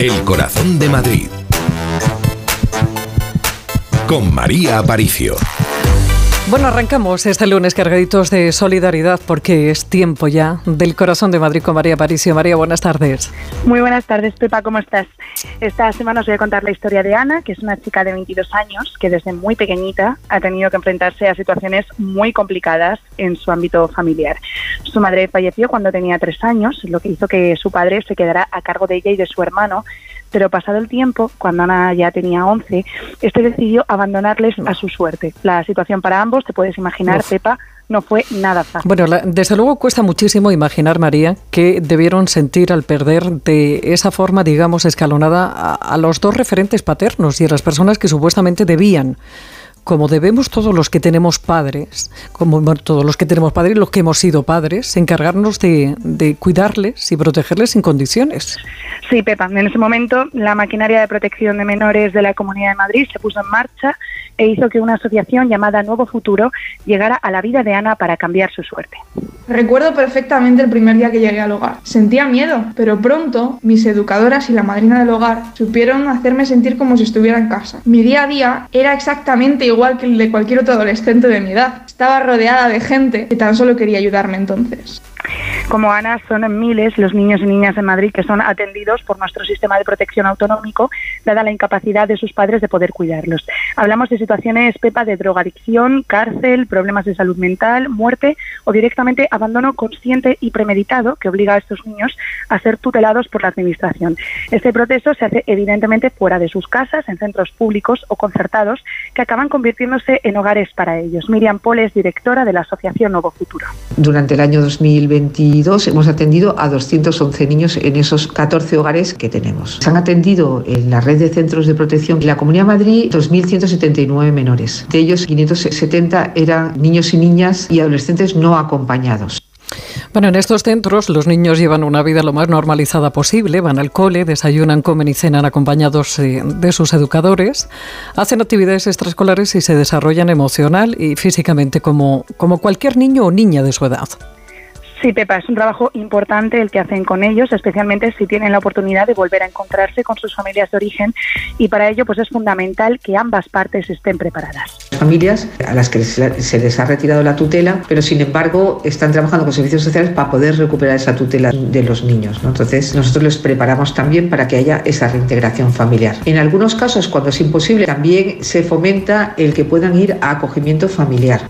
El corazón de Madrid. Con María Aparicio. Bueno, arrancamos este lunes cargaditos de solidaridad porque es tiempo ya del corazón de Madrid con María Aparicio. María, buenas tardes. Muy buenas tardes, Pepa, ¿cómo estás? Esta semana os voy a contar la historia de Ana, que es una chica de 22 años que desde muy pequeñita ha tenido que enfrentarse a situaciones muy complicadas en su ámbito familiar. Su madre falleció cuando tenía tres años, lo que hizo que su padre se quedara a cargo de ella y de su hermano pero pasado el tiempo, cuando Ana ya tenía 11, este decidió abandonarles a su suerte. La situación para ambos, te puedes imaginar, Pepa, no fue nada fácil. Bueno, desde luego cuesta muchísimo imaginar, María, que debieron sentir al perder de esa forma, digamos, escalonada a los dos referentes paternos y a las personas que supuestamente debían como debemos todos los que tenemos padres, como todos los que tenemos padres, los que hemos sido padres, encargarnos de, de, cuidarles y protegerles sin condiciones. Sí, Pepa, en ese momento la maquinaria de protección de menores de la Comunidad de Madrid se puso en marcha e hizo que una asociación llamada Nuevo Futuro llegara a la vida de Ana para cambiar su suerte. Recuerdo perfectamente el primer día que llegué al hogar. Sentía miedo, pero pronto mis educadoras y la madrina del hogar supieron hacerme sentir como si estuviera en casa. Mi día a día era exactamente igual que el de cualquier otro adolescente de mi edad. Estaba rodeada de gente que tan solo quería ayudarme entonces. Como Ana, son miles los niños y niñas en Madrid que son atendidos por nuestro sistema de protección autonómico, dada la incapacidad de sus padres de poder cuidarlos. Hablamos de situaciones, Pepa, de drogadicción, cárcel, problemas de salud mental, muerte o directamente abandono consciente y premeditado que obliga a estos niños a ser tutelados por la Administración. Este proceso se hace evidentemente fuera de sus casas, en centros públicos o concertados, que acaban convirtiéndose en hogares para ellos. Miriam Pole es directora de la Asociación Nuevo Futuro. Durante el año 2022 hemos atendido a 211 niños en esos 14 hogares que tenemos. Se han atendido en la red de centros de protección de la Comunidad de Madrid 2.179 menores. De ellos, 570 eran niños y niñas y adolescentes no acompañados. Bueno, en estos centros los niños llevan una vida lo más normalizada posible, van al cole, desayunan, comen y cenan acompañados eh, de sus educadores, hacen actividades extraescolares y se desarrollan emocional y físicamente como, como cualquier niño o niña de su edad. Sí, Pepa, es un trabajo importante el que hacen con ellos, especialmente si tienen la oportunidad de volver a encontrarse con sus familias de origen y para ello pues es fundamental que ambas partes estén preparadas. Familias a las que se les ha retirado la tutela, pero sin embargo están trabajando con servicios sociales para poder recuperar esa tutela de los niños. Entonces nosotros les preparamos también para que haya esa reintegración familiar. En algunos casos, cuando es imposible, también se fomenta el que puedan ir a acogimiento familiar.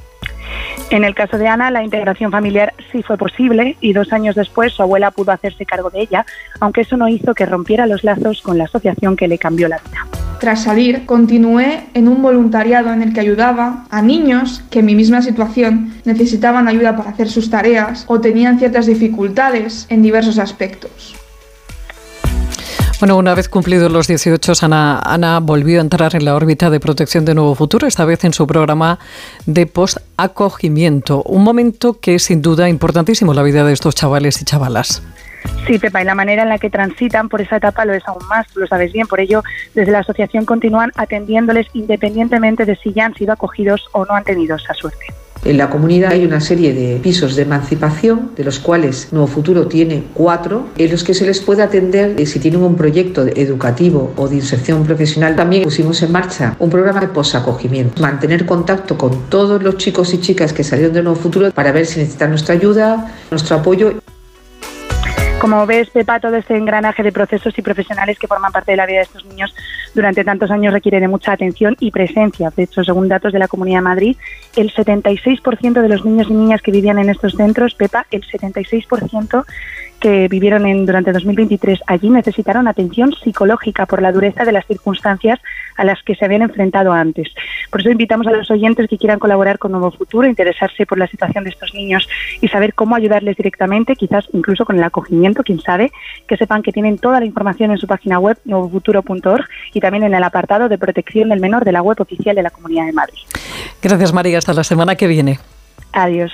En el caso de Ana, la integración familiar sí fue posible y dos años después su abuela pudo hacerse cargo de ella, aunque eso no hizo que rompiera los lazos con la asociación que le cambió la vida. Tras salir, continué en un voluntariado en el que ayudaba a niños que en mi misma situación necesitaban ayuda para hacer sus tareas o tenían ciertas dificultades en diversos aspectos. Bueno, una vez cumplidos los 18, Ana, Ana volvió a entrar en la órbita de protección de Nuevo Futuro, esta vez en su programa de post-acogimiento. Un momento que es sin duda importantísimo en la vida de estos chavales y chavalas. Sí, Pepa, y la manera en la que transitan por esa etapa lo es aún más, lo sabes bien. Por ello, desde la asociación continúan atendiéndoles independientemente de si ya han sido acogidos o no han tenido esa suerte. En la comunidad hay una serie de pisos de emancipación, de los cuales Nuevo Futuro tiene cuatro, en los que se les puede atender eh, si tienen un proyecto educativo o de inserción profesional. También pusimos en marcha un programa de posacogimiento, mantener contacto con todos los chicos y chicas que salieron de Nuevo Futuro para ver si necesitan nuestra ayuda, nuestro apoyo. Como ves, Pepa, todo este engranaje de procesos y profesionales que forman parte de la vida de estos niños durante tantos años requiere de mucha atención y presencia. De hecho, según datos de la Comunidad de Madrid, el 76% de los niños y niñas que vivían en estos centros, Pepa, el 76% que vivieron en, durante 2023 allí necesitaron atención psicológica por la dureza de las circunstancias a las que se habían enfrentado antes. Por eso invitamos a los oyentes que quieran colaborar con Nuevo Futuro, interesarse por la situación de estos niños y saber cómo ayudarles directamente, quizás incluso con el acogimiento, quién sabe, que sepan que tienen toda la información en su página web nuevofuturo.org y también en el apartado de protección del menor de la web oficial de la Comunidad de Madrid. Gracias María, hasta la semana que viene. Adiós.